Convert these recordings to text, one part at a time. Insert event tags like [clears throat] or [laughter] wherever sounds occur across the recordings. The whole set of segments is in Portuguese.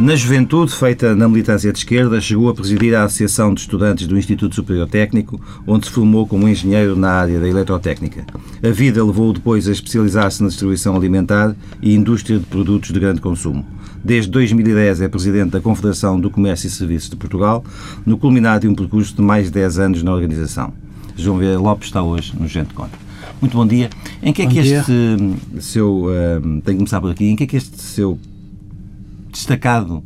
Na juventude, feita na militância de esquerda, chegou a presidir a Associação de Estudantes do Instituto Superior Técnico, onde se formou como engenheiro na área da eletrotécnica. A vida levou-o depois a especializar-se na distribuição alimentar e indústria de produtos de grande consumo. Desde 2010 é presidente da Confederação do Comércio e Serviços de Portugal, no culminar de um percurso de mais de 10 anos na organização. João V. Lopes está hoje no Gente Conta. Muito bom dia. Em que é bom que dia. este seu. Uh, tenho que começar por aqui. Em que é que este seu destacado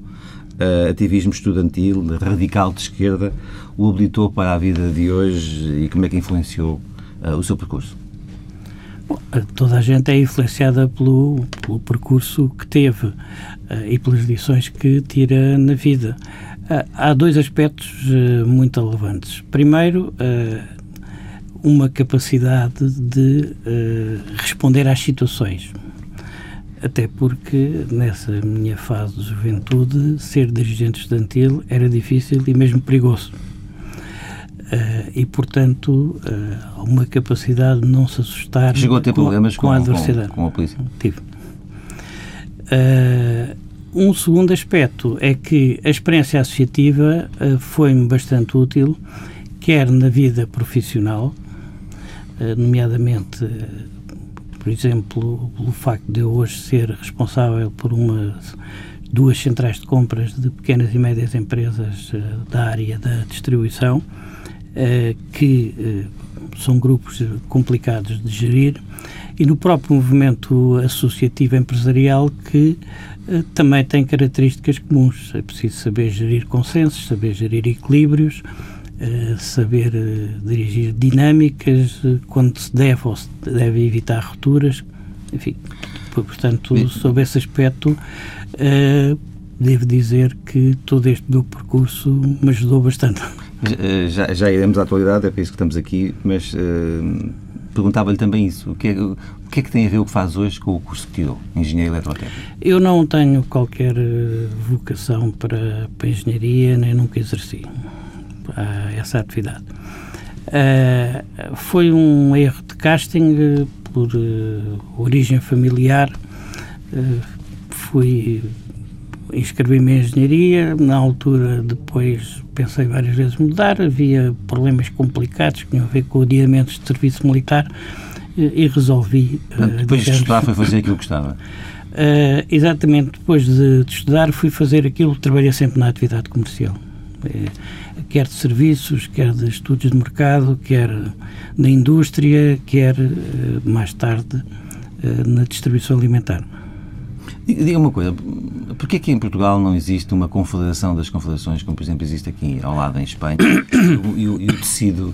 uh, ativismo estudantil, radical de esquerda, o habilitou para a vida de hoje e como é que influenciou uh, o seu percurso? Bom, toda a gente é influenciada pelo, pelo percurso que teve uh, e pelas lições que tira na vida. há dois aspectos muito relevantes. Primeiro, uma capacidade de responder às situações até porque nessa minha fase de juventude ser dirigente estudantil era difícil e mesmo perigoso. Uh, e, portanto, uh, uma capacidade de não se assustar Chegou a ter com, problemas com, com a adversidade. Com, com, a polícia? Tive. Uh, um segundo aspecto é que a experiência associativa foi-me bastante útil, quer na vida profissional, nomeadamente por exemplo, pelo facto de eu hoje ser responsável por uma duas centrais de compras de pequenas e médias empresas uh, da área da distribuição, uh, que uh, são grupos complicados de gerir, e no próprio movimento associativo empresarial que também tem características comuns. É preciso saber gerir consensos, saber gerir equilíbrios, eh, saber uh, dirigir dinâmicas, uh, quando se deve ou se deve evitar rupturas, enfim, portanto, Bem, sob esse aspecto, devo dizer que todo este meu percurso me ajudou bastante. Já, já iremos à atualidade, é para isso que estamos aqui, mas perguntava-lhe também isso. O que, é, o que é que tem a ver o que faz hoje com o curso que tirou, Engenharia Eletrotécnica? Eu não tenho qualquer vocação para, para engenharia, nem nunca exerci a essa atividade. Uh, foi um erro de casting uh, por uh, origem familiar. fui inscrevi-me em engenharia. Na altura, depois pensei várias vezes mudar. Havia problemas complicados que tinham a ver com adiamentos de serviço militar e resolvi. Portanto, depois de estudar, foi fazer aquilo que gostava? Uh, [laughs] exatamente, depois de, de, estudar, fui fazer aquilo que trabalhei sempre na atividade comercial quer de serviços, quer de estudos de mercado, quer na indústria, quer eh, mais tarde eh, na distribuição alimentar. Diga uma coisa, porquê que em Portugal não existe uma confederação das confederações, como por exemplo existe aqui ao lado em Espanha, [coughs] e, o, e o tecido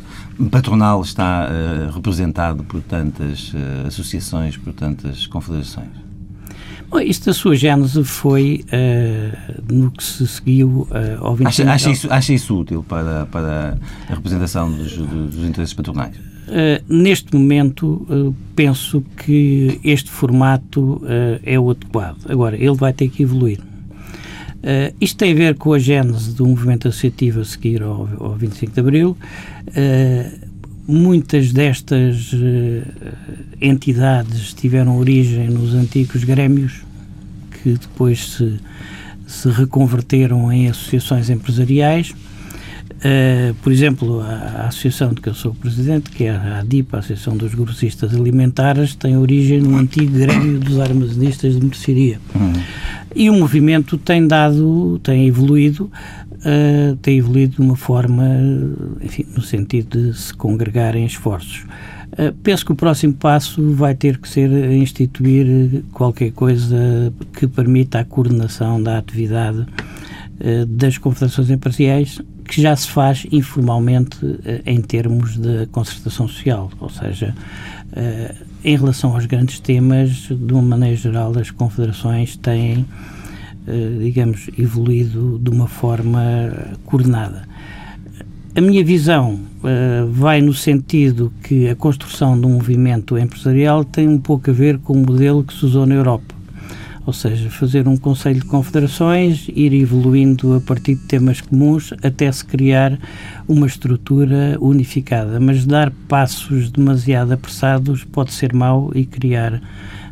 patronal está uh, representado por tantas uh, associações, por tantas confederações? Bom, isto da sua gênese foi uh, no que se seguiu uh, ao 25 acha, acha, isso, acha isso útil para, para a representação dos, dos interesses patronais? Uh, neste momento, uh, penso que este formato uh, é o adequado. Agora, ele vai ter que evoluir. isto tem a ver com a gênese do movimento associativo a seguir ao, ao 25 de Abril. Muitas destas entidades tiveram origem nos antigos grêmios, que depois se, se reconverteram em associações empresariais. Uh, por exemplo, a, a, associação de que eu sou presidente, que é a ADIP, a Associação dos Grossistas Alimentares, tem origem no antigo grêmio dos armazenistas de mercearia. Uhum. E o movimento tem dado, tem evoluído, uh, tem evoluído de uma forma, enfim, no sentido de se congregarem esforços. Eh, penso que o próximo passo vai ter que ser instituir qualquer coisa que permita a coordenação da atividade uh, das confederações empresariais, que já se faz informalmente uh, em termos de concertação social, ou seja, em relação aos grandes temas, de uma maneira geral, as confederações têm, digamos, evoluído de uma forma coordenada. A minha visão uh, vai no sentido que a construção de um movimento empresarial tem um pouco a ver com o modelo que se usou na Europa. Ou seja, fazer um Conselho de Confederações, ir evoluindo a partir de temas comuns até se criar uma estrutura unificada. Mas dar passos demasiado apressados pode ser mau e criar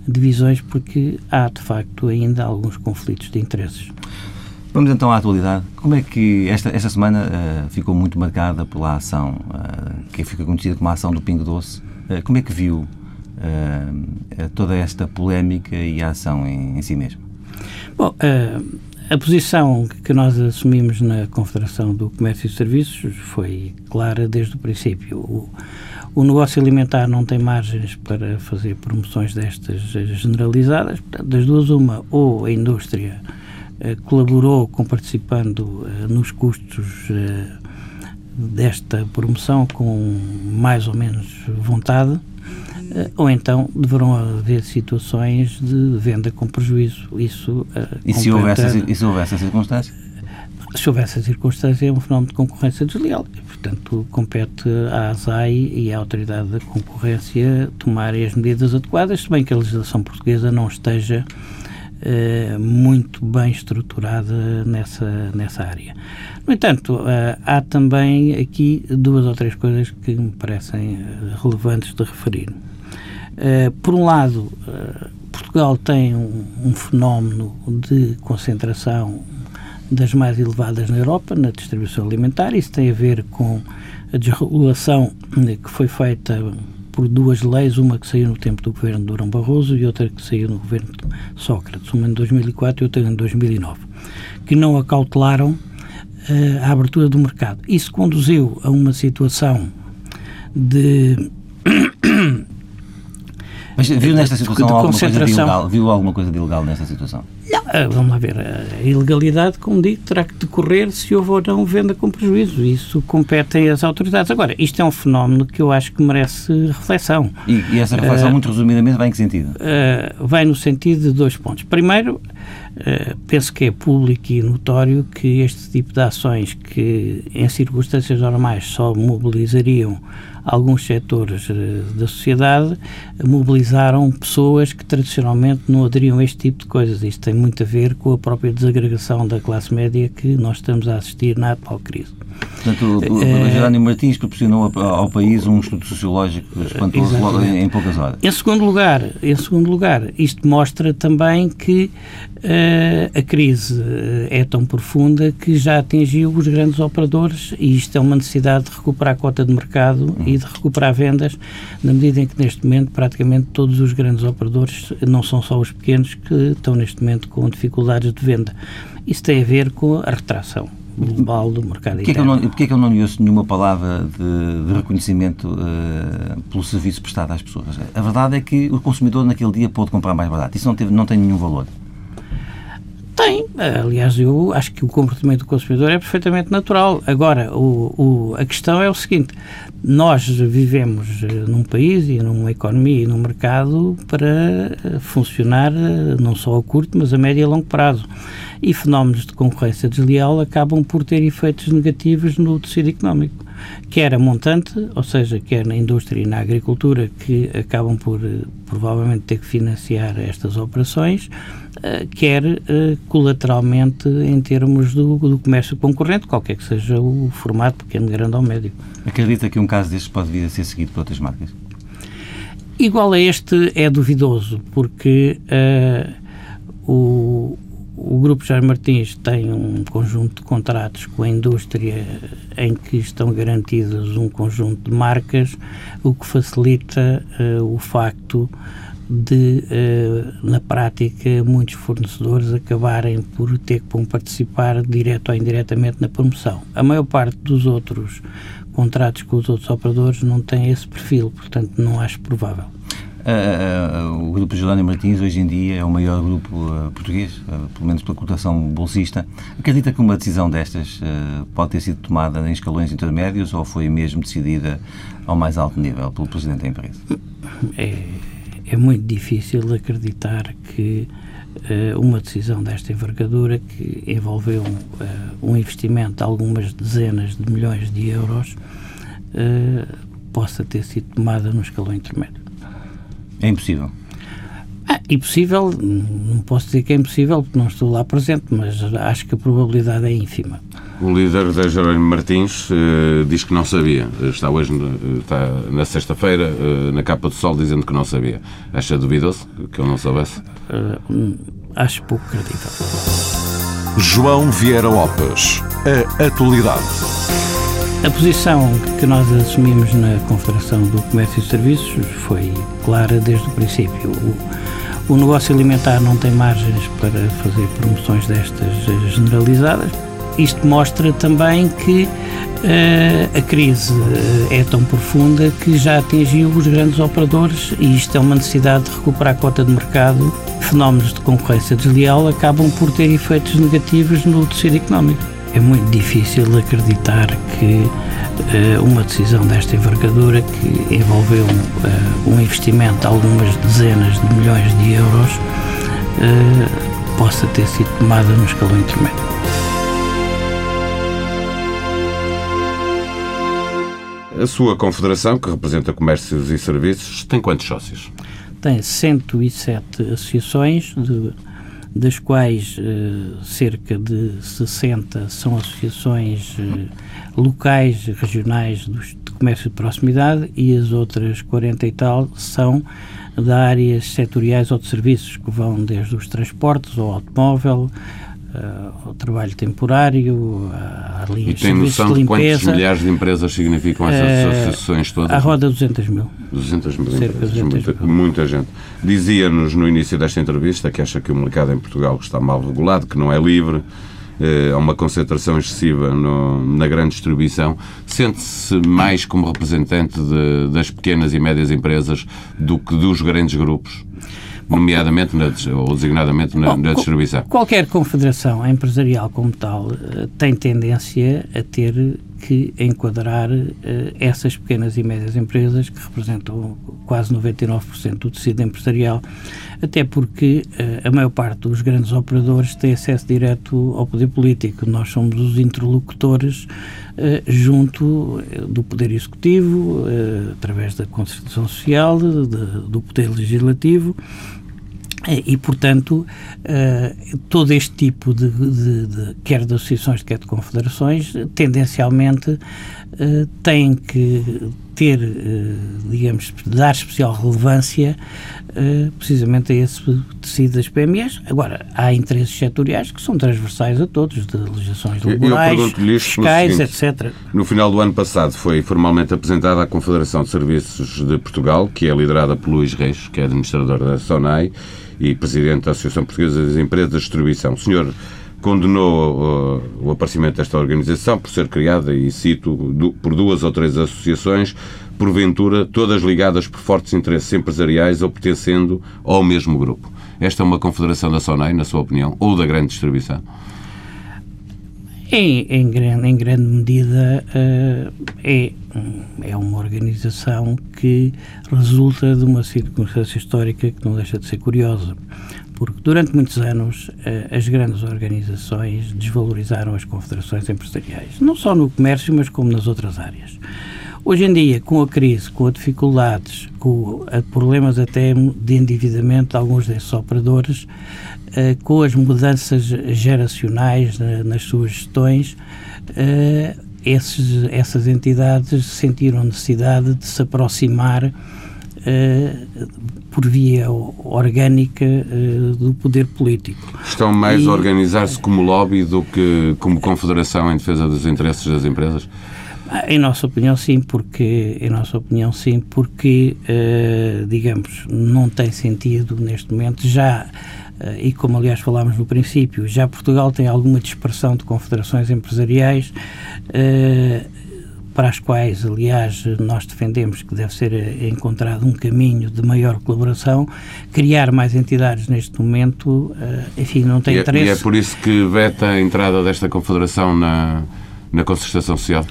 divisões, porque há de facto ainda alguns conflitos de interesses. Vamos então à atualidade. Como é que esta, esta semana uh, ficou muito marcada pela ação uh, que fica conhecida como a ação do Pingo Doce? Uh, como é que viu toda esta polémica e a ação em, em si mesmo? Bom, a posição que nós assumimos na Confederação do Comércio e Serviços foi clara desde o princípio. O, o negócio alimentar não tem margens para fazer promoções destas generalizadas, portanto, das duas, uma, ou a indústria eh, colaborou com participando eh, nos custos eh, desta promoção com mais ou menos vontade, ou então deverão haver situações de venda com prejuízo. Isso, e, se houver essa, e se houver essa circunstância? Se houver essa circunstância, é um fenómeno de concorrência desleal. Portanto, compete à ASAI e à Autoridade da Concorrência tomarem as medidas adequadas, se bem que a legislação portuguesa não esteja eh, muito bem estruturada nessa, nessa área. No entanto, uh, há também aqui duas ou três coisas que me parecem eh, relevantes de referir. por um lado, Portugal tem um, um fenómeno de concentração das mais elevadas na Europa, na distribuição alimentar. Isso tem a ver com a desregulação que foi feita por duas leis, uma que saiu no tempo do governo de Durão Barroso e outra que saiu no governo de Sócrates, uma em 2004 e outra em 2009, que não acautelaram uh, a abertura do mercado. Isso conduziu a uma situação de Mas viu nesta situação alguma coisa de ilegal? Viu alguma coisa de ilegal nesta situação? Não, vamos lá ver. A ilegalidade, como digo, terá que decorrer se houve ou não venda com prejuízo. Isso compete às autoridades. Agora, isto é um fenómeno que eu acho que merece reflexão. E, e essa reflexão, uh, muito resumidamente, vai em que sentido? Uh, vai no sentido de dois pontos. Primeiro, uh, penso que é público e notório que este tipo de ações que, em circunstâncias normais, só mobilizariam alguns setores eh, da sociedade mobilizaram pessoas que tradicionalmente não aderiam a este tipo de coisas. Isto tem muito a ver com a própria desagregação da classe média que nós estamos a assistir na atual crise. Portanto, o, Jerónimo Martins proporcionou ao país um estudo sociológico espantoso logo em, poucas horas. Em segundo lugar, em segundo lugar, isto mostra também que uh, a crise é tão profunda que já atingiu os grandes operadores e isto é uma necessidade de recuperar a cota de mercado e de recuperar vendas, na medida em que neste momento praticamente todos os grandes operadores, não são só os pequenos, que estão neste momento com dificuldades de venda. Isso tem a ver com a retração global do mercado porquê interno. porquê é que ele não lhe ouço nenhuma palavra de, de reconhecimento uh, pelo serviço prestado às pessoas? A verdade é que o consumidor naquele dia pôde comprar mais barato. Isso não, teve, não tem nenhum valor. Tem. Aliás, eu acho que o comportamento do consumidor é perfeitamente natural. Agora, o, o, a questão é o seguinte: nós vivemos eh, num país e numa economia e num mercado para funcionar eh, não só a curto, mas a médio e a longo prazo e fenómenos de concorrência desleal acabam por ter efeitos negativos no tecido económico, quer a montante, ou seja, quer na indústria e na agricultura, que acabam por eh, provavelmente ter que financiar estas operações, eh, quer eh, colateralmente em termos do, do comércio concorrente, qualquer que seja o formato, pequeno, grande ou médio. Acredita que um caso destes pode vir a ser seguido por outras marcas? Igual a este é duvidoso, porque uh, o, o Grupo Jair Martins tem um conjunto de contratos com a indústria em que estão garantidos um conjunto de marcas, o que facilita uh, o facto de, uh, na prática, muitos fornecedores acabarem por ter que participar direto ou indiretamente na promoção. A maior parte dos outros contratos com os outros operadores não tem esse perfil, portanto, não acho provável. Uh, o grupo Jerónimo Martins hoje em dia é o maior grupo uh, português, uh, pelo menos pela cotação bolsista. Acredita que uma decisão destas pode ter sido tomada em escalões intermédios ou foi mesmo decidida ao mais alto nível pelo Presidente da empresa? É, é muito difícil acreditar que uma decisão desta envergadura, que envolveu um investimento de algumas dezenas de milhões de euros, possa ter sido tomada no escalão intermédio. É impossível. Ah, impossível, não posso dizer que é impossível porque não estou lá presente, mas acho que a probabilidade é ínfima. O líder da Jerónimo Martins uh, diz que não sabia. Está hoje, está na sexta-feira, uh, na capa do sol, dizendo que não sabia. Acha duvidoso que eu não soubesse? Uh, acho pouco credível. João Vieira Lopes. A atualidade. A posição que nós assumimos na Confederação do Comércio e Serviços foi clara desde o princípio. O, o negócio alimentar não tem margens para fazer promoções destas generalizadas. Isto mostra também que uh, a crise eh, é tão profunda que já atingiu os grandes operadores e isto é uma necessidade de recuperar a cota de mercado. Fenómenos de concorrência desleal acabam por ter efeitos negativos no tecido económico. É muito difícil acreditar que uh, uma decisão desta envergadura, que envolveu uh, um investimento de algumas dezenas de milhões de euros, uh, possa ter sido tomada no escalão intermédio. A sua confederação, que representa comércios e serviços, tem quantos sócios? Tem 107 associações, de, das quais eh, cerca de 60 são associações eh, locais, regionais dos, de comércio de proximidade e as outras 40 e tal são da áreas setoriais ou de serviços, que vão desde os transportes ao automóvel, uh, trabalho temporário, a linhas de serviços de limpeza. quantos milhares de empresas significam essas uh, associações todas? À roda 200 mil. 200 mil empresas, 200 muita, mil. muita gente. Dizia-nos no início desta entrevista que acha que o mercado em Portugal está mal regulado, que não é livre, eh, há uma concentração excessiva no, na grande distribuição. Sente-se mais como representante de, das pequenas e médias empresas do que dos grandes grupos? Nomeadamente na, ou designadamente na, na distribuição. Qualquer confederação empresarial como tal eh, tem tendência a ter que enquadrar uh, essas pequenas e médias empresas que representam quase 99% do tecido empresarial, até porque uh, a maior parte dos grandes operadores tem acesso direto ao poder político. Nós somos os interlocutores uh, junto do poder executivo, através da concertação social, de, do poder legislativo e, portanto, uh, todo este tipo de, de, de, quer de associações, quer de confederações, tendencialmente uh, têm que ter, uh, digamos, dar especial relevância precisamente a esse tecido das PMEs. Agora, há interesses setoriais que são transversais a todos, de legislações laborais, fiscais, seguinte, etc. No final do ano passado foi formalmente apresentada a Confederação de Serviços de Portugal, que é liderada por Luís Reis, que é administrador da SONAI, e presidente da Associação Portuguesa das Empresas de Distribuição. O senhor condenou uh, o aparecimento desta organização por ser criada, e cito, do, por duas ou três associações, porventura todas ligadas por fortes interesses empresariais ou pertencendo ao mesmo grupo. Esta é uma confederação da SONAI, na sua opinião, ou da grande distribuição? Em, em, grande, em grande medida uh, é, é uma organização que resulta de uma circunstância histórica que não deixa de ser curiosa, porque durante muitos anos uh, as grandes organizações desvalorizaram as confederações empresariais, não só no comércio, mas como nas outras áreas. Hoje em dia, com a crise, com as dificuldades, com problemas até de endividamento de alguns desses operadores, eh, com as mudanças geracionais nas suas gestões, eh, esses, essas entidades sentiram necessidade de se aproximar eh, por via orgânica do poder político. Estão mais e, a organizar-se como lobby do que como confederação em defesa dos interesses das empresas? Em nossa opinião, sim, porque em nossa opinião, sim, porque uh, digamos não tem sentido neste momento já uh, e como aliás falámos no princípio, já Portugal tem alguma dispersão de confederações empresariais. Para as quais, aliás, nós defendemos que deve ser encontrado um caminho de maior colaboração, criar mais entidades neste momento, enfim, não tem e interesse. É, e é por isso que veta a entrada desta confederação na, na concertação social?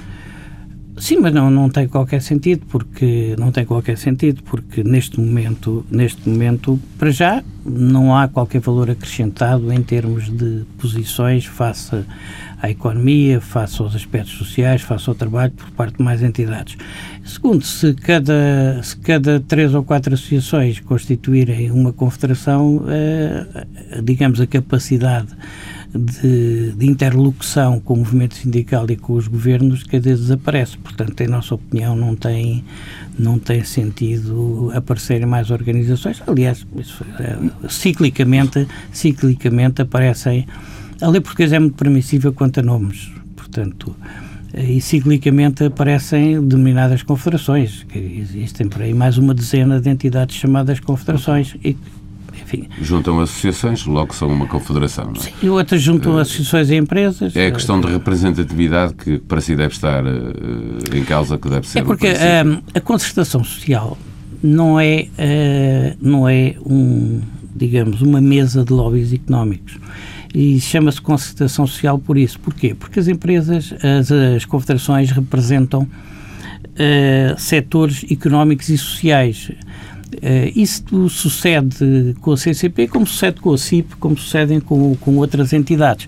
Sim, mas não, não tem qualquer sentido porque não tem qualquer sentido porque neste momento neste momento para já não há qualquer valor acrescentado em termos de posições face à economia, face aos aspectos sociais, face ao trabalho por parte de mais entidades. Segundo, se cada se cada três ou quatro associações constituírem uma confederação, eh, digamos a capacidade de, de, interlocução com o movimento sindical e com os governos cada vez desaparece. Portanto, em nossa opinião, não tem, não tem sentido aparecerem mais organizações. Aliás, isso, é, ciclicamente, ciclicamente aparecem a lei portuguesa é muito permissiva quanto a nomes, portanto, e ciclicamente aparecem denominadas confederações, existem por aí mais uma dezena de entidades chamadas confederações e enfim. Juntam associações, logo são uma confederação, não é? Sim, e outras juntam uh, associações e empresas. É a questão de representatividade que para si deve estar uh, em causa, que deve ser. É porque uh, a concertação social não é, não é um, digamos, uma mesa de lobbies económicos e chama-se concertação social por isso. Porquê? Porque as empresas, as, as confederações representam uh, setores económicos e sociais. Uh, isso sucede com a CCP, como sucede com a CIP, como sucedem com, com outras entidades,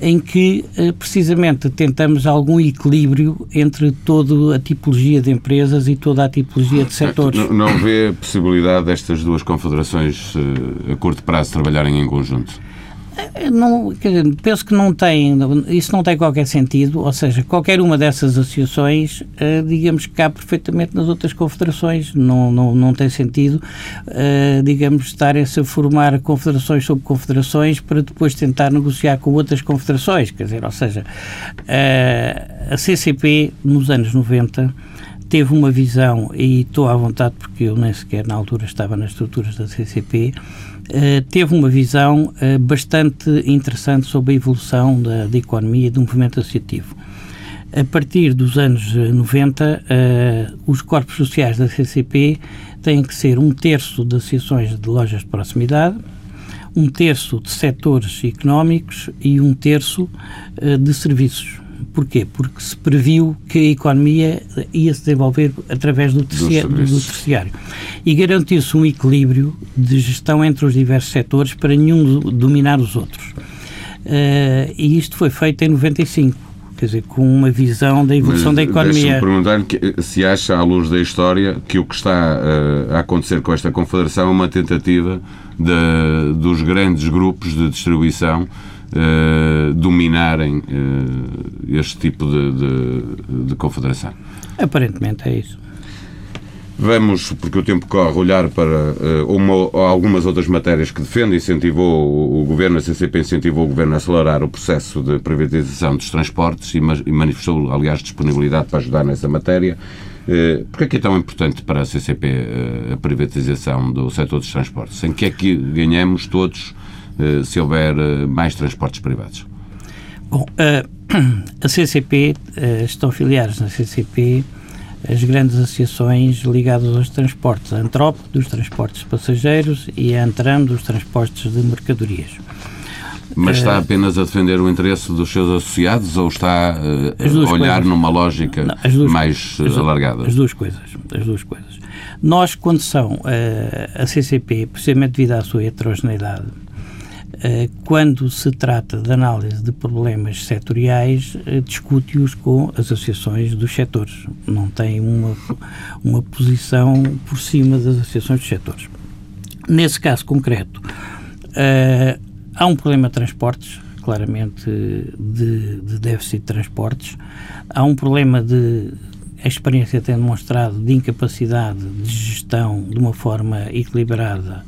em que uh, precisamente tentamos algum equilíbrio entre toda a tipologia de empresas e toda a tipologia de setores. Não, não vê possibilidade destas duas confederações uh, a curto prazo trabalharem em conjunto? Não, dizer, penso que não tem, isso não tem qualquer sentido, ou seja, qualquer uma dessas associações, uh, digamos que cabe perfeitamente nas outras confederações, não, não, não tem sentido, uh, digamos, estarem-se a formar confederações sobre confederações para depois tentar negociar com outras confederações, quer dizer, ou seja, uh, a CCP nos anos 90 teve uma visão, e estou à vontade porque eu nem sequer na altura estava nas estruturas da CCP, Uh, teve uma visão uh, bastante interessante sobre a evolução da, da, economia e do movimento associativo. A partir dos anos 90, uh, eh, os corpos sociais da CCP têm que ser um terço de associações de lojas de proximidade, um terço de setores económicos e um terço de serviços. Porquê? Porque se previu que a economia ia se desenvolver através do, terciário. Do terciário. E garantiu-se um equilíbrio de gestão entre os diversos setores para nenhum dominar os outros. Uh, e isto foi feito em 95 quer dizer, com uma visão da evolução Mas, da economia. perguntar se acha, à luz da história, que o que está uh, a acontecer com esta confederação é uma tentativa de, dos grandes grupos de distribuição uh, dominarem uh, este tipo de, de, de confederação? Aparentemente é isso. Vamos, porque o tempo corre, olhar para uh, uma, algumas outras matérias que defende, incentivou o, Governo, a CCP incentivou o Governo a acelerar o processo de privatização dos transportes e, e manifestou, aliás, disponibilidade para ajudar nessa matéria. Porquê é que é tão importante para a CCP a privatização do setor dos transportes? Em que é que ganhamos todos se houver mais transportes privados? Bom, [clears throat] a CCP, estão filiados na CCP as grandes associações ligadas aos transportes, a Antrop dos transportes passageiros e a Antram dos transportes de mercadorias. Mas está eh, apenas a defender o interesse dos seus associados ou está a olhar coisas. numa lógica Não, duas, mais as, alargada? As duas coisas. As duas coisas. Nós, quando são a CCP, precisamente devido à sua heterogeneidade, eh, quando se trata de análise de problemas setoriais, eh, discute-os com as associações dos setores. Não tem uma, uma posição por cima das associações dos setores. Nesse caso concreto, uh, há um problema de transportes, claramente de, de déficit de transportes. Há um problema de a experiência tem demonstrado de incapacidade de gestão de uma forma equilibrada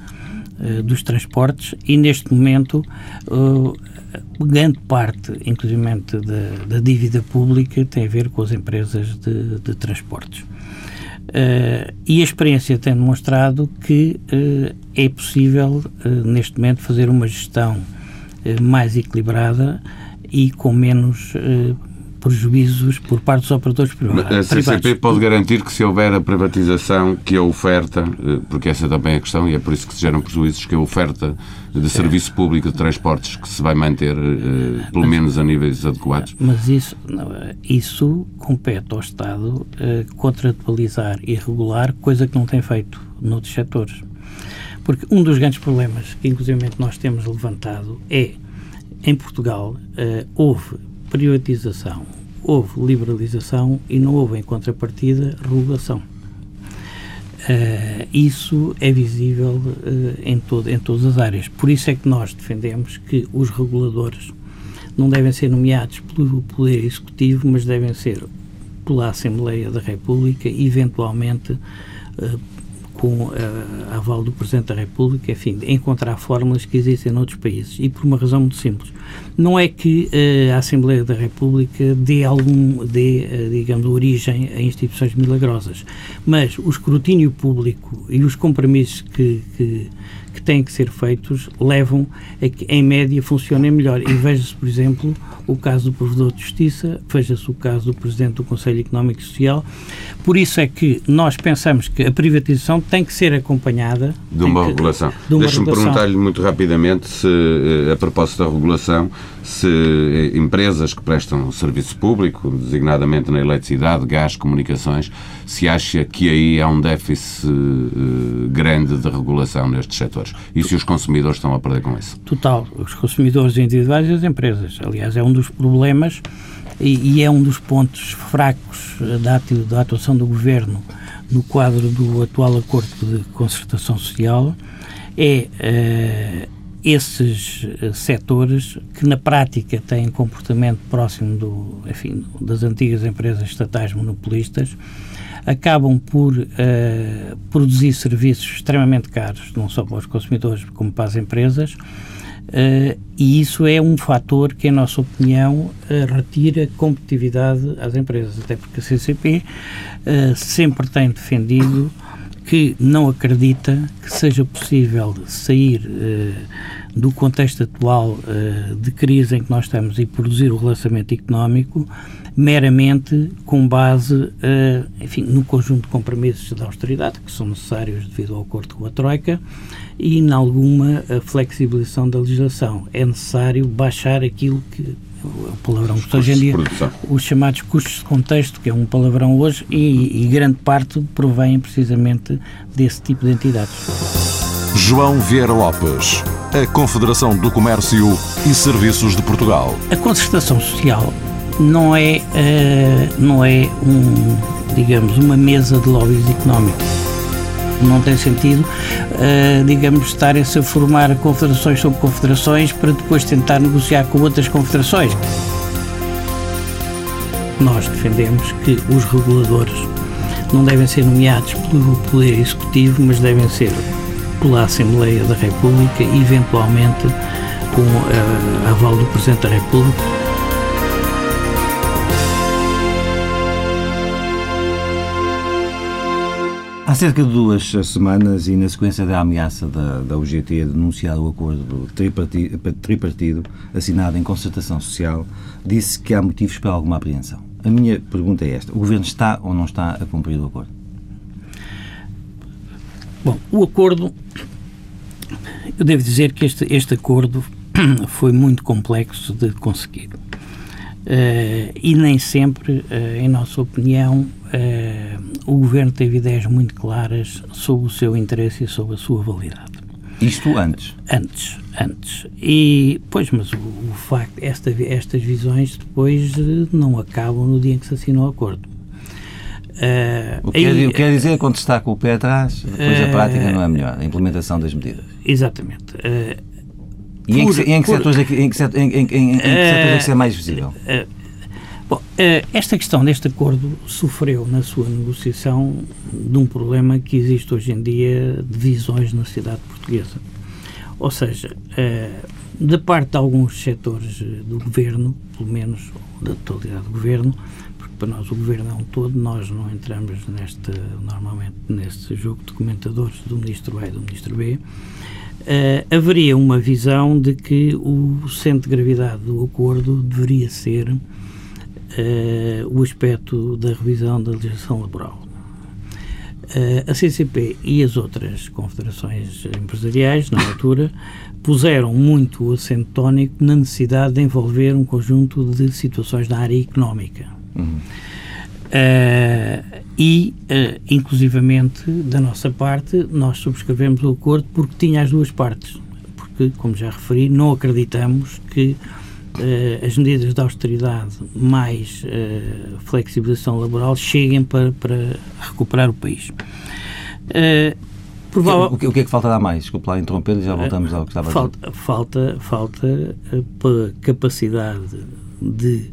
eh, dos transportes e neste momento uh, grande parte, inclusive da, da, dívida pública, tem a ver com as empresas de, de transportes. Uh, e a experiência tem demonstrado que uh, é possível, neste momento, fazer uma gestão mais equilibrada e com menos prejuízos por parte dos operadores privados. A CCP pode garantir que se houver a privatização, que a oferta, eh, porque essa também é a questão e é por isso que se geram prejuízos, que a oferta de serviço público de transportes que se vai manter, eh, pelo menos a níveis adequados. Mas isso, isso compete ao Estado eh, contratualizar e regular, coisa que não tem feito noutros setores. Porque um dos grandes problemas que, inclusive, nós temos levantado é, em Portugal, houve privatização, houve liberalização e não houve, em contrapartida, regulação. Uh, isso é visível uh, em, todo, em todas as áreas. Por isso é que nós defendemos que os reguladores não devem ser nomeados pelo Poder Executivo, mas devem ser pela Assembleia da República, eventualmente uh, com a aval do Presidente da República, enfim, encontrar fórmulas que existem noutros países. E por uma razão muito simples. Não é que a Assembleia da República dê algum, dê, digamos, origem a instituições milagrosas, mas o escrutínio público e os compromissos que que têm que ser feitos levam a que, em média, funcionem melhor. E veja-se, por exemplo, o caso do Provedor de Justiça, veja-se o caso do Presidente do Conselho Económico e Social. Por isso é que nós pensamos que a privatização tem que ser acompanhada de uma regulação. De Deixe-me perguntar-lhe muito rapidamente se, eh, a propósito da regulação, se eh, empresas que prestam serviço público, designadamente na eletricidade, gás, comunicações, se acha que aí há um déficit uh, grande de regulação nestes setores e se os consumidores estão a perder com isso? Total. Os consumidores individuais e as empresas. Aliás, é um dos problemas e, e é um dos pontos fracos da, da atuação do Governo no quadro do atual acordo de concertação social é uh, esses setores que na prática têm comportamento próximo do, enfim, das antigas empresas estatais monopolistas acabam por uh, produzir serviços extremamente caros, não só para os consumidores como para as empresas, uh, e isso é um fator que, em nossa opinião, uh, retira competitividade às empresas, até porque a CCP sempre tem defendido que não acredita que seja possível sair do contexto atual de crise em que nós estamos e produzir o relançamento económico meramente com base, uh, enfim, no conjunto de compromissos de austeridade que são necessários devido ao acordo com a Troika e em alguma flexibilização da legislação. É necessário baixar aquilo que o palavrão que hoje em dia, os chamados custos de contexto, que é um palavrão hoje, e, e grande parte provém precisamente desse tipo de entidades. João Vieira Lopes, a Confederação do Comércio e Serviços de Portugal. A concertação social não é, uh, não é um, digamos, uma mesa de lobbies económicos. Não tem sentido, uh, digamos, estarem-se a formar confederações sobre confederações para depois tentar negociar com outras confederações. Nós defendemos que os reguladores não devem ser nomeados pelo Poder Executivo, mas devem ser pela Assembleia da República eventualmente, com uh, aval do Presidente da República Há cerca de duas semanas e na sequência da ameaça da, da UGT de denunciar o acordo tripartido, tripartido assinado em concertação social, disse que há motivos para alguma apreensão. A minha pergunta é esta: o Governo está ou não está a cumprir o acordo? Bom, o acordo. Eu devo dizer que este, este acordo [clears throat] foi muito complexo de conseguir. Uh, e nem sempre, uh, em nossa opinião, uh, o Governo teve ideias muito claras sobre o seu interesse e sobre a sua validade. Isto antes? Antes, antes. E, pois, mas o, o facto, esta, estas visões depois não acabam no dia em que se assinou o acordo. O, que aí, quer, quer dizer, quando está com o pé atrás, depois a prática não é melhor, a implementação das medidas. Exatamente. E em que, em que setores é que, em que, em, em, em, que setores é que isso é mais visível? Bom, esta questão deste acordo sofreu na sua negociação de um problema que existe hoje em dia de visões na sociedade portuguesa. Ou seja, da parte de alguns setores do governo, pelo menos da totalidade do governo, porque para nós o governo é um todo, nós não entramos neste, normalmente neste jogo de comentadores do ministro A e do ministro B, Uh, haveria uma visão de que o centro de gravidade do acordo deveria ser uh, o aspecto da revisão da legislação laboral. Uh, a CCP e as outras confederações empresariais, na altura, puseram muito o acento tónico na necessidade de envolver um conjunto de situações na área económica. Uhum. Uh, e, uh, inclusivamente, da nossa parte, nós subscrevemos o acordo porque tinha as duas partes. Porque, como já referi, não acreditamos que uh, as medidas de austeridade mais flexibilização laboral cheguem para, para recuperar o país. Provável... O, que, o que é que falta dar mais? Desculpe lá interromper e já voltamos ao que estava falta, a dizer. Falta, falta capacidade de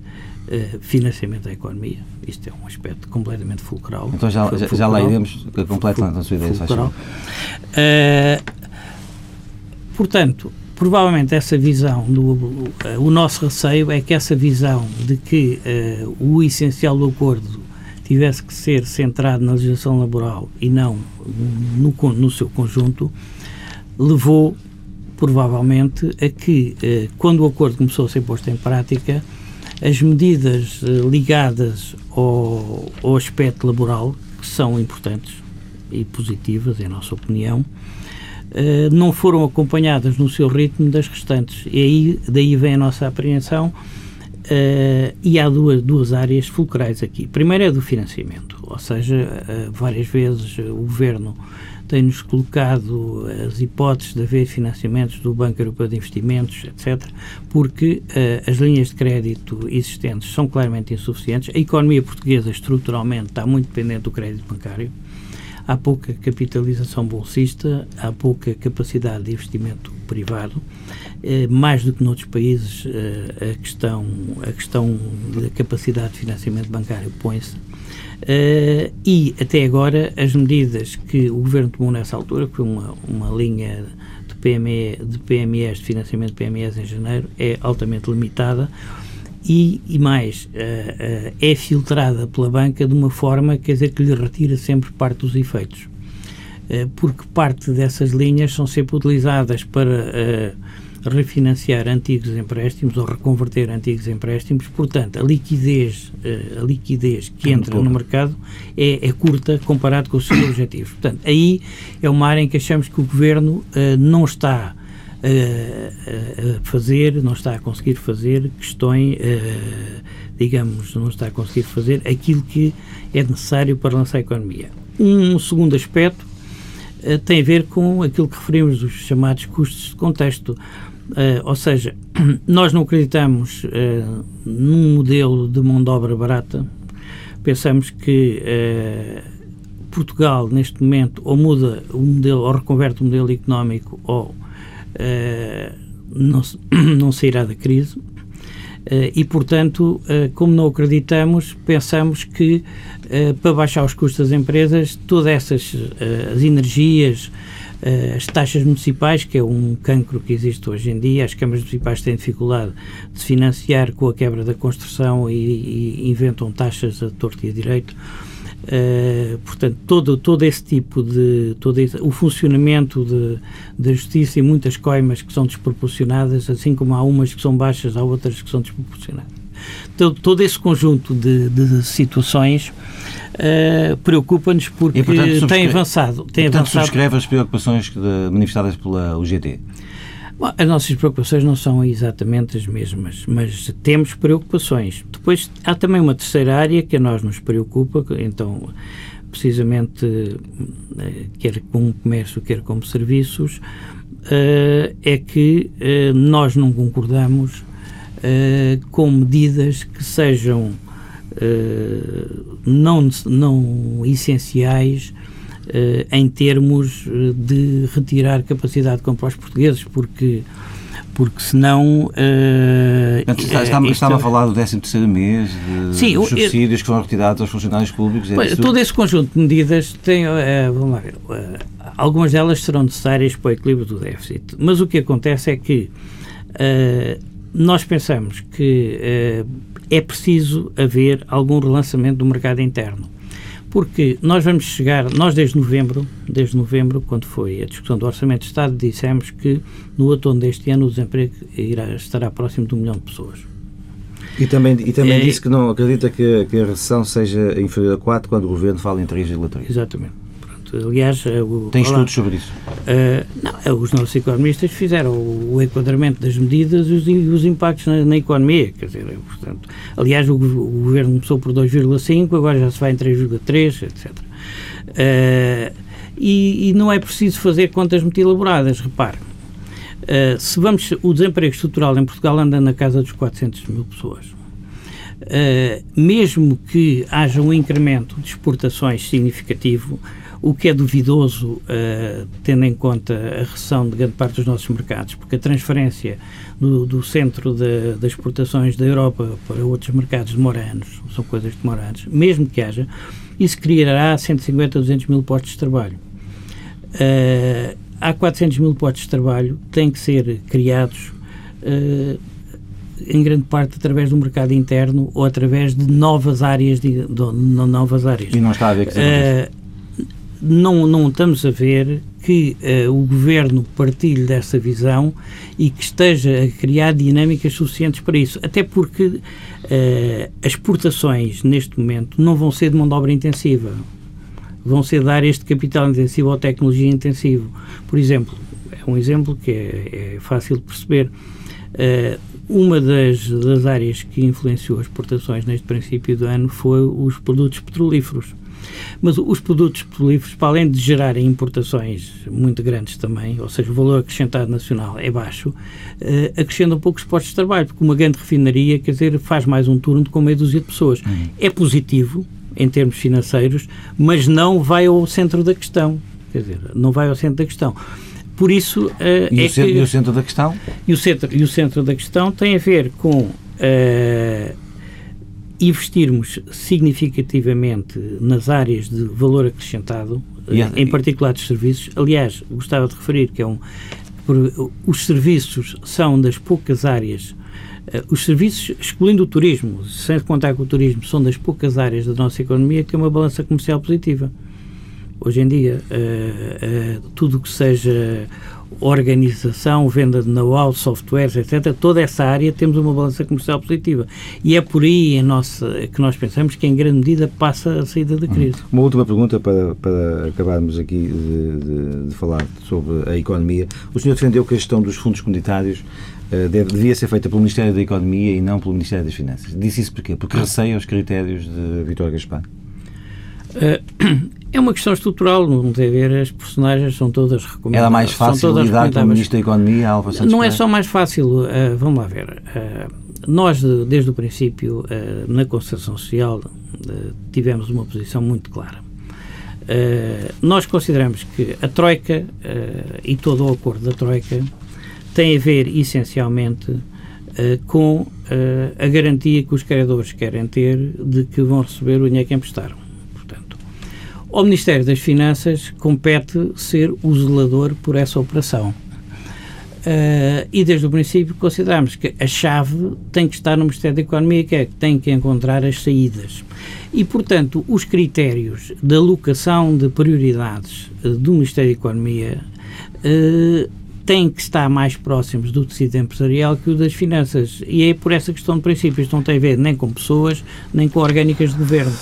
financiamento da economia. Isto é um aspecto completamente fulcral. Então já, já, já lá iremos completar a sua ideia. Fulcral. Uh, portanto, provavelmente essa visão, do, uh, o nosso receio é que essa visão de que uh, o essencial do acordo tivesse que ser centrado na legislação laboral e não no, no seu conjunto, levou provavelmente a que, quando o acordo começou a ser posto em prática, as medidas ligadas ao, ao aspecto laboral, que são importantes e positivas, em nossa opinião, eh, não foram acompanhadas no seu ritmo das restantes. E aí, daí vem a nossa apreensão. Uh, e há duas, duas áreas fulcrais aqui. Primeiro é do financiamento, ou seja, várias vezes o Governo tem-nos colocado as hipóteses de haver financiamentos do Banco Europeu de Investimentos, etc., porque uh, as linhas de crédito existentes são claramente insuficientes. A economia portuguesa, estruturalmente, está muito dependente do crédito bancário há pouca capitalização bolsista, há pouca capacidade de investimento privado, eh, mais do que noutros países eh, a, questão, a questão da capacidade de financiamento bancário põe-se. Eh, e até agora as medidas que o Governo tomou nessa altura, que foi uma, uma linha de, PME, de PMEs, de financiamento de PMEs em janeiro, é altamente limitada e, e mais, uh, uh, é filtrada pela banca de uma forma, quer dizer, que lhe retira sempre parte dos efeitos. Uh, porque parte dessas linhas são sempre utilizadas para refinanciar antigos empréstimos ou reconverter antigos empréstimos, portanto, a liquidez, a liquidez que entra no mercado é, é, curta comparado com os seus objetivos. Portanto, aí é uma área em que achamos que o Governo não está a, fazer, não está a conseguir fazer questões, digamos, não está a conseguir fazer aquilo que é necessário para lançar a economia. Um segundo aspecto tem a ver com aquilo que referimos dos chamados custos de contexto. Uh, ou seja, [clears throat] nós não acreditamos uh, num modelo de mão de obra barata. Pensamos que uh, Portugal, neste momento, ou muda o modelo, ou reconverte o modelo económico, ou não, [clears throat] não sairá da crise. E, portanto, como não acreditamos, pensamos que para baixar os custos das empresas, todas essas as energias, as taxas municipais, que é um cancro que existe hoje em dia, as câmaras municipais têm dificuldade de financiar com a quebra da construção e, e inventam taxas a torto e a direito. Uh, portanto, todo, todo esse tipo de. Todo esse, o funcionamento da justiça e muitas coimas que são desproporcionadas, assim como há umas que são baixas, há outras que são desproporcionadas. Todo, todo esse conjunto de, de situações uh, preocupa-nos porque e, portanto, tem avançado. Tem portanto, avançado. subscreve as preocupações de, manifestadas pela UGT. Bom, as nossas preocupações não são exatamente as mesmas, mas temos preocupações. Depois há também uma terceira área que a nós nos preocupa, então precisamente eh, quer como comércio, quer como serviços, eh, é que nós não concordamos com medidas que sejam não, não essenciais eh, em termos eh, de retirar capacidade de compra aos portugueses, porque porque senão... Uh, está, está, estava a falar do 13 terceiro mês, de, sim, dos subsídios eu, que foram retirados aos funcionários públicos. É todo esse conjunto de medidas tem, uh, vamos lá ver, uh, algumas delas serão necessárias para o equilíbrio do déficit, mas o que acontece é que nós pensamos que é preciso haver algum relançamento do mercado interno porque nós vamos chegar, nós desde novembro, desde novembro, quando foi a discussão do Orçamento de Estado, dissemos que no outono deste ano o desemprego irá, estará próximo de um milhão de pessoas. E também, e também é, disse que não acredita que, que, a recessão seja inferior a 4 quando o Governo fala em 3,3. Exatamente. Aliás, eh, o, tem estudos sobre isso? Uh, não, eh, os nossos economistas fizeram o, o enquadramento das medidas e os, os, impactos na, na, economia. Quer dizer, portanto, aliás, o, o governo começou por 2,5, agora já se vai em 3,3, etc. Uh, e, e, não é preciso fazer contas muito elaboradas, repare. Uh, se vamos, o desemprego estrutural em Portugal anda na casa dos 400 mil pessoas. Uh, mesmo que haja um incremento de exportações significativo, o que é duvidoso, uh, tendo em conta a recessão de grande parte dos nossos mercados, porque a transferência do, do centro de, das exportações da Europa para outros mercados demora anos, são coisas que demoram anos, mesmo que haja, isso criará 150 a 200 mil postos de trabalho. Uh, há 400 mil postos de trabalho que têm que ser criados uh, em grande parte através do mercado interno ou através de novas áreas de, de, de novas áreas. E não está a ver que uh, não, não estamos a ver que uh, o governo partilhe dessa visão e que esteja a criar dinâmicas suficientes para isso. Até porque uh, as exportações, neste momento, não vão ser de mão de obra intensiva. Vão ser de áreas de capital intensivo ou tecnologia intensivo. Por exemplo, é um exemplo que é, é fácil de perceber. Uh, uma das, das áreas que influenciou as exportações neste princípio do ano foi os produtos petrolíferos. Mas os produtos petrolíferos, para além de gerarem importações muito grandes também, ou seja, o valor acrescentado nacional é baixo, uh, acrescentam poucos postos de trabalho, porque uma grande refinaria, quer dizer, faz mais um turno com meia dúzia de pessoas. Uhum. É positivo, em termos financeiros, mas não vai ao centro da questão. Quer dizer, não vai ao centro da questão. Por isso uh, e, é o centro, que, e o centro da questão? E o centro, e o centro da questão tem a ver com uh, investirmos significativamente nas áreas de valor acrescentado, yeah. em particular dos serviços. Aliás, gostava de referir que é um, os serviços são das poucas áreas uh, os serviços, excluindo o turismo, sem contar com o turismo, são das poucas áreas da nossa economia que tem uma balança comercial positiva hoje em dia. Uh, uh, tudo que seja organização, venda de know-how, softwares, etc., toda essa área temos uma balança comercial positiva. E é por aí nossa, que nós pensamos que, em grande medida, passa a saída da crise. Uma última pergunta para, para acabarmos aqui de, de, de falar sobre a economia. O senhor defendeu que a gestão dos fundos comunitários uh, deve, devia ser feita pelo Ministério da Economia e não pelo Ministério das Finanças. Disse isso porquê? Porque receia os critérios de Vitor Gaspar. Uh, é uma questão estrutural, não tem a ver, as personagens são todas recomendadas. Era mais fácil lidar com o Ministro da Economia, Alva Santos Não é só mais fácil, uh, vamos lá ver. Uh, nós, desde o princípio, uh, na Constituição Social, tivemos uma posição muito clara. nós consideramos que a Troika e todo o acordo da Troika tem a ver, essencialmente, com a garantia que os credores querem ter de que vão receber o dinheiro que emprestaram. Ao Ministério das Finanças compete ser o zelador por essa operação. Uh, e desde o princípio consideramos que a chave tem que estar no Ministério da Economia, que é que tem que encontrar as saídas. E, portanto, os critérios de alocação de prioridades uh, do Ministério da Economia uh, têm que estar mais próximos do tecido empresarial que o das finanças. E é por essa questão de princípios. Não tem a ver nem com pessoas, nem com orgânicas de governo.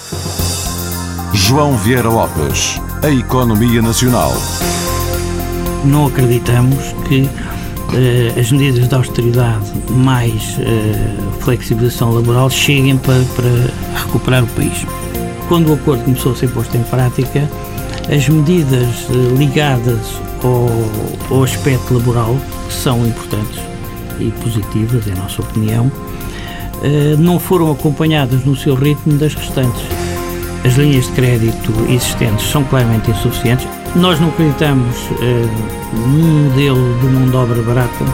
João Vieira Lopes, a economia nacional. Não acreditamos que eh, as medidas de austeridade mais eh, flexibilização laboral cheguem para, para recuperar o país. Quando o acordo começou a ser posto em prática, as medidas eh, ligadas ao, ao aspecto laboral, que são importantes e positivas, em nossa opinião, não foram acompanhadas no seu ritmo das restantes as linhas de crédito existentes são claramente insuficientes. Nós não acreditamos uh, num modelo de mão de obra barata.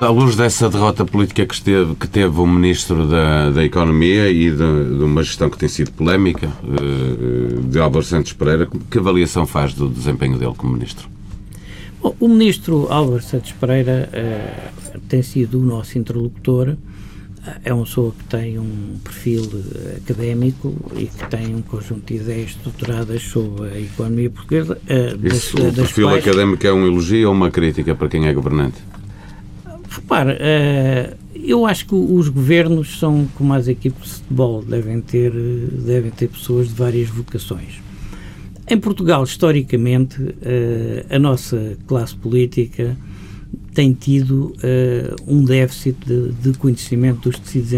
À luz dessa derrota política que, esteve, que teve o Ministro da, da Economia e de, de, uma gestão que tem sido polémica, uh, de Álvaro Santos Pereira, que avaliação faz do desempenho dele como Ministro? Bom, o Ministro Álvaro Santos Pereira uh, tem sido o nosso interlocutor é uma pessoa que tem um perfil eh, académico e que tem um conjunto de ideias estruturadas sobre a economia portuguesa. Isso, das, o perfil quais... académico é um elogio ou uma crítica para quem é governante? Repare, uh, eu acho que os governos são como as equipes de futebol, devem ter, devem ter pessoas de várias vocações. Em Portugal, historicamente, a nossa classe política tem tido uh, um déficit de, de, conhecimento dos tecidos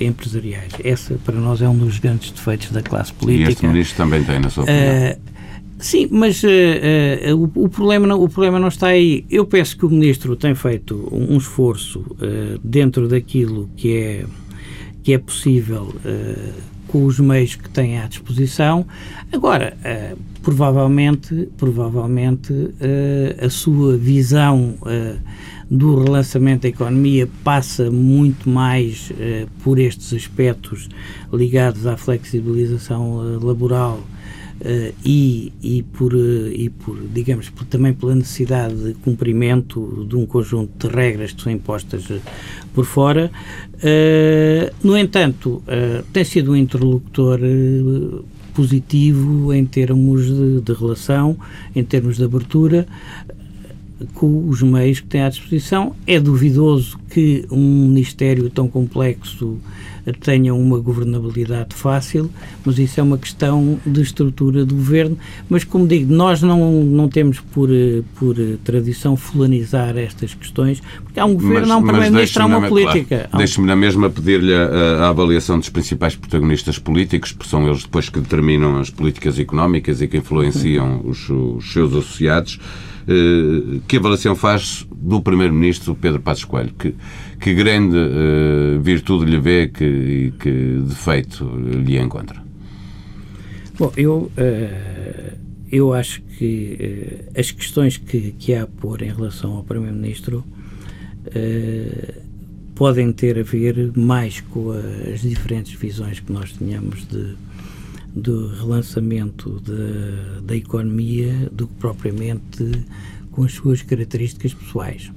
empresariais. Essa, para nós, é um dos grandes defeitos da classe política. E este ministro também tem, na sua opinião. Uh, sim, mas uh, o, o, problema não, o problema não está aí. Eu penso que o ministro tem feito um, esforço dentro daquilo que é, que é possível com os meios que tem à disposição. Agora, uh, provavelmente, provavelmente uh, a sua visão uh, do relançamento da economia passa muito mais por estes aspectos ligados à flexibilização laboral e, e, por, uh, e por, digamos, por, também pela necessidade de cumprimento de um conjunto de regras que são impostas uh, por fora. no entanto, tem sido um interlocutor positivo em termos de, de, relação, em termos de abertura com os meios que tem à disposição. É duvidoso que um ministério tão complexo tenham uma governabilidade fácil, mas isso é uma questão de estrutura do governo. Mas, como digo, nós não, não temos por, por tradição fulanizar estas questões, porque há um governo, mas, há um primeiro-ministro, há uma política. Claro, Deixe-me na mesma pedir-lhe a, a, avaliação dos principais protagonistas políticos, porque são eles depois que determinam as políticas económicas e que influenciam os, os seus associados. Eh, que avaliação faz do Primeiro-Ministro Pedro Passos Coelho? Que, que grande uh, virtude lhe vê e que defeito lhe encontra? Bom, eu, uh, eu acho que as questões que, que há a pôr em relação ao Primeiro-Ministro podem ter a ver mais com as diferentes visões que nós tínhamos de, de relançamento de, da economia do que propriamente com as suas características pessoais.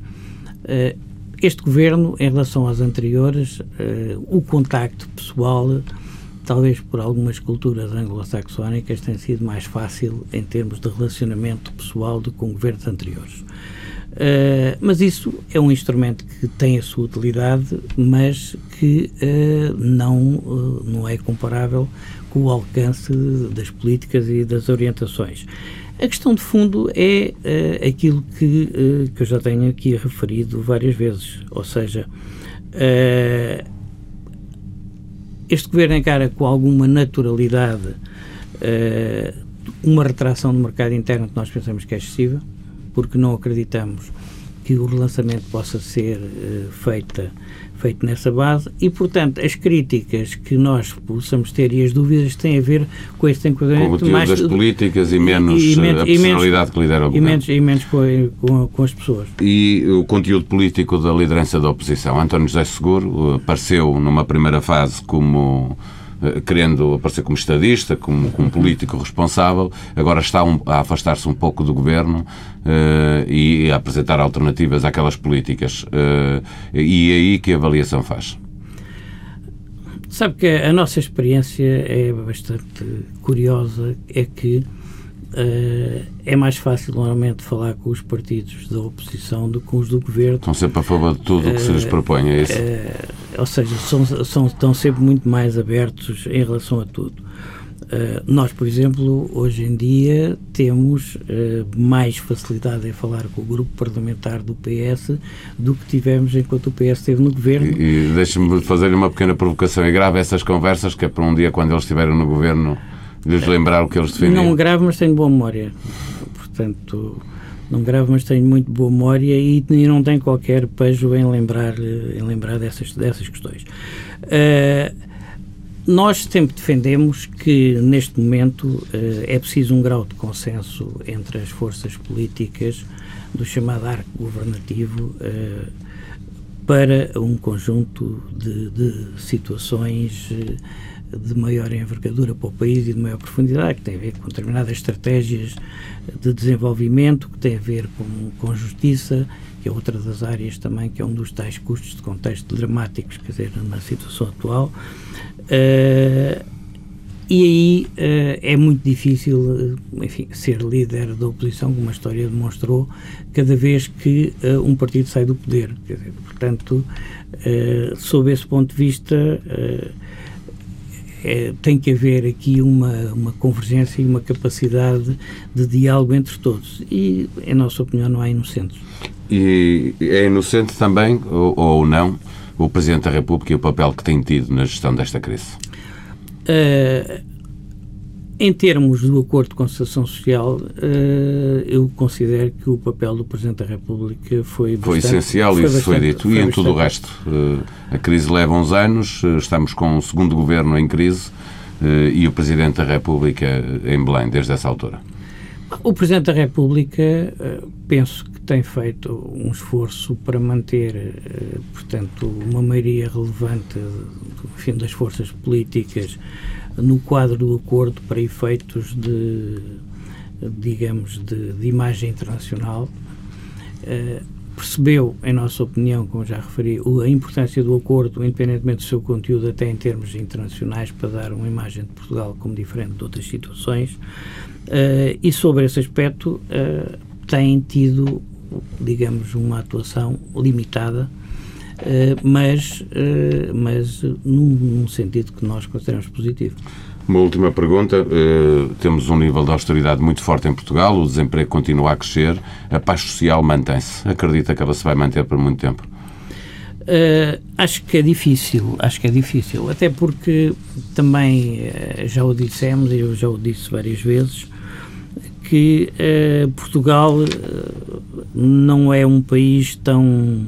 Este governo, em relação aos anteriores, uh, o contacto pessoal, talvez por algumas culturas anglo-saxónicas, tem sido mais fácil em termos de relacionamento pessoal do que com governos anteriores. Uh, mas isso é um instrumento que tem a sua utilidade, mas que uh, não, uh, não é comparável com o alcance das políticas e das orientações. A questão de fundo é uh, aquilo que, uh, que eu já tenho aqui referido várias vezes, ou seja, uh, este governo encara com alguma naturalidade uma retração do mercado interno que nós pensamos que é excessiva, porque não acreditamos que o relançamento possa ser feita feito nessa base e, portanto, as críticas que nós possamos ter e as dúvidas têm a ver com este enquadramento com mais... das políticas e menos, e, e menos a personalidade que lidera o governo. E menos, e menos com, com, com, as pessoas. E o conteúdo político da liderança da oposição. António José Seguro apareceu numa primeira fase como eh, querendo aparecer como estadista, como, como político responsável, agora está um, a afastar-se um pouco do governo uh, e a apresentar alternativas àquelas políticas. Uh, e é aí que a avaliação faz? Sabe que a nossa experiência é bastante curiosa, é que Uh, é mais fácil normalmente falar com os partidos da oposição do que com os do governo. Estão sempre a favor de tudo o que se lhes propõe, é isso? Uh, ou seja, são, são, estão sempre muito mais abertos em relação a tudo. Uh, nós, por exemplo, hoje em dia temos mais facilidade em falar com o grupo parlamentar do PS do que tivemos enquanto o PS esteve no governo. E, e deixe-me fazer uma pequena provocação e grave essas conversas, que é para um dia, quando eles estiverem no governo lhes lembrar o que eles defendiam? Não gravo, mas tenho boa memória. Portanto, não gravo, mas tenho muito boa memória e, e não tenho qualquer pejo em lembrar, em lembrar dessas, dessas questões. Uh, nós sempre defendemos que, neste momento, uh, é preciso um grau de consenso entre as forças políticas do chamado arco governativo uh, para um conjunto de, de situações de maior envergadura para o país e de maior profundidade, que tem a ver com determinadas estratégias de desenvolvimento, que tem a ver com, com justiça, que é outra das áreas também, que é um dos tais custos de contexto dramáticos, quer dizer, na situação atual. Uh, e aí uh, é muito difícil, enfim, ser líder da oposição, como a história demonstrou, cada vez que uh, um partido sai do poder. Quer dizer, portanto, sob esse ponto de vista, é, tem que haver aqui uma, uma convergência e uma capacidade de diálogo entre todos. E, em nossa opinião, não há inocentes. E é inocente também, ou, ou não, o Presidente da República e o papel que tem tido na gestão desta crise? Uh, em termos do acordo de concertação social, uh, eu considero que o papel do Presidente da República foi Foi essencial, foi isso bastante, foi dito. Foi e em tudo o resto? Uh, a crise leva uns anos, uh, estamos com um segundo governo em crise. e o Presidente da República em Belém, desde essa altura? O Presidente da República, penso que tem feito um esforço para manter, portanto, uma maioria relevante enfim, das forças políticas no quadro do acordo para efeitos de, digamos, de, de imagem internacional. Uh, percebeu, em nossa opinião, como já referi, a importância do acordo, independentemente do seu conteúdo, até em termos internacionais, para dar uma imagem de Portugal como diferente de outras situações. Uh, e sobre esse aspecto, uh, tem tido, digamos, uma atuação limitada mas, uh, mas num, num, sentido que nós consideramos positivo. Uma última pergunta. Uh, temos um nível de austeridade muito forte em Portugal, o desemprego continua a crescer, a paz social mantém-se. Acredita que ela se vai manter por muito tempo? Uh, acho que é difícil, acho que é difícil, até porque também uh, já o dissemos, e eu já o disse várias vezes, que Portugal não é um país tão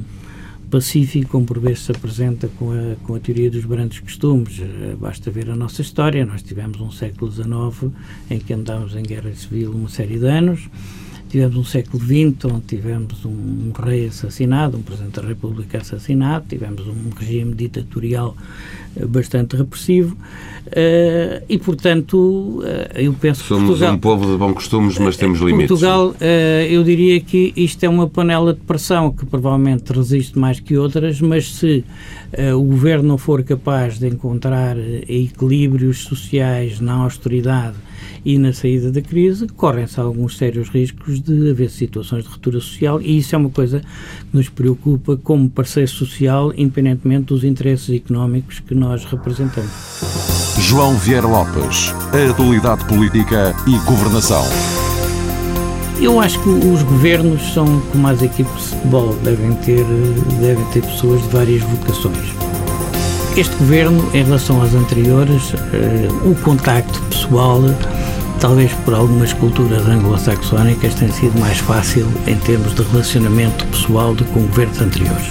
pacífico, como por vezes se apresenta com a, com a teoria dos grandes costumes. Eh, basta ver a nossa história. Nós tivemos um século XIX em que andámos em guerra civil uma série de anos. Tivemos um século XX onde tivemos um, rei assassinado, um Presidente da República assassinado, tivemos um regime ditatorial uh, bastante repressivo uh, e, portanto, uh, eu penso Somos que Portugal, um povo de bons costumes, mas temos limites. Portugal, eu diria que isto é uma panela de pressão que provavelmente resiste mais que outras, mas se o Governo não for capaz de encontrar equilíbrios sociais na austeridade e na saída da crise correm-se alguns sérios riscos de haver situações de ruptura social e isso é uma coisa que nos preocupa como parceiro social, independentemente dos interesses económicos que nós representamos. João Vieira Lopes, a atualidade política e governação. Eu acho que os governos são como as equipes de futebol, devem ter, devem ter pessoas de várias vocações. Este governo, em relação às anteriores, uh, o contacto pessoal talvez por algumas culturas anglo-saxónicas tenha sido mais fácil em termos de relacionamento pessoal do que com governos anteriores.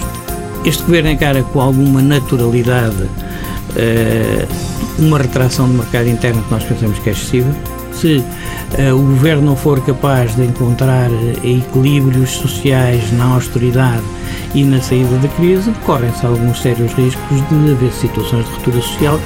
Este governo encara com alguma naturalidade uh, uma retração do mercado interno que nós pensamos que é excessiva. Se uh, o governo não for capaz de encontrar uh, equilíbrios sociais na austeridade e na saída da crise, correm-se alguns sérios riscos de haver situações de ruptura social